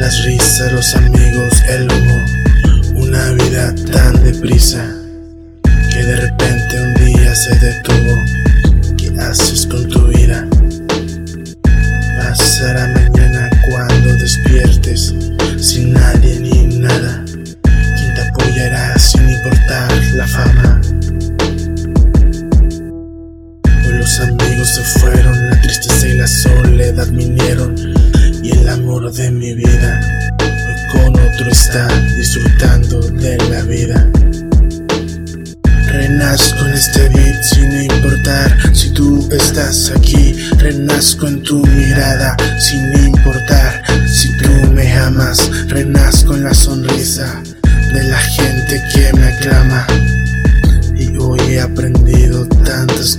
las risas, los amigos, el humo, una vida tan deprisa que de repente un día se detuvo. ¿Qué haces con tu vida? Pasará de mi vida hoy con otro está disfrutando de la vida. Renazco en este beat sin importar si tú estás aquí. Renazco en tu mirada sin importar si tú me amas. Renazco en la sonrisa de la gente que me aclama.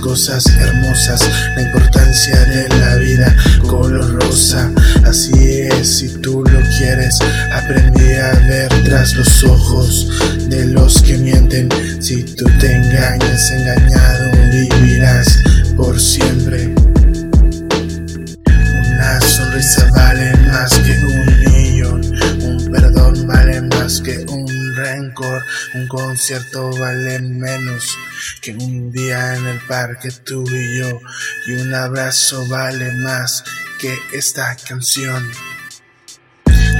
Cosas hermosas, la importancia de la vida color rosa. Así es, si tú lo quieres, aprendí a ver tras los ojos de los que mienten. Si tú te engañas, engañado vivirás por siempre. Una sonrisa vale un concierto vale menos que un día en el parque tú y yo, y un abrazo vale más que esta canción.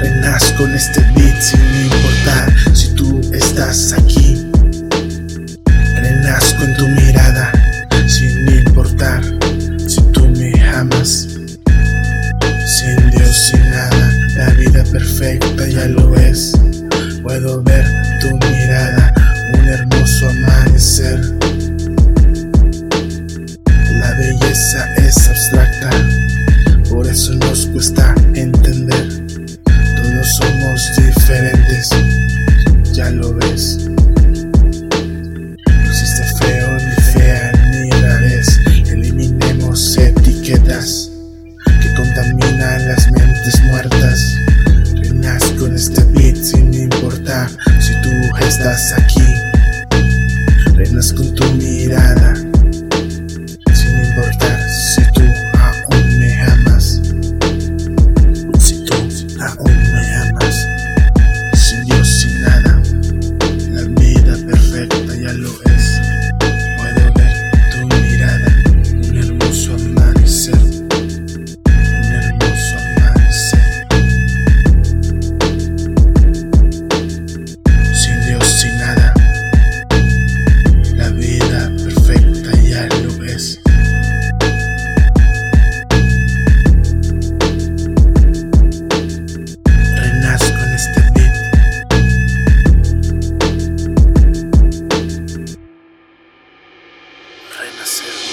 Renazco en este beat sin importar si tú estás aquí. Renazco en tu mirada sin importar si tú me amas. Sin Dios, sin nada, la vida perfecta ya lo es. Puedo ver estás aquí. Reinas con tu mirada. amanecer.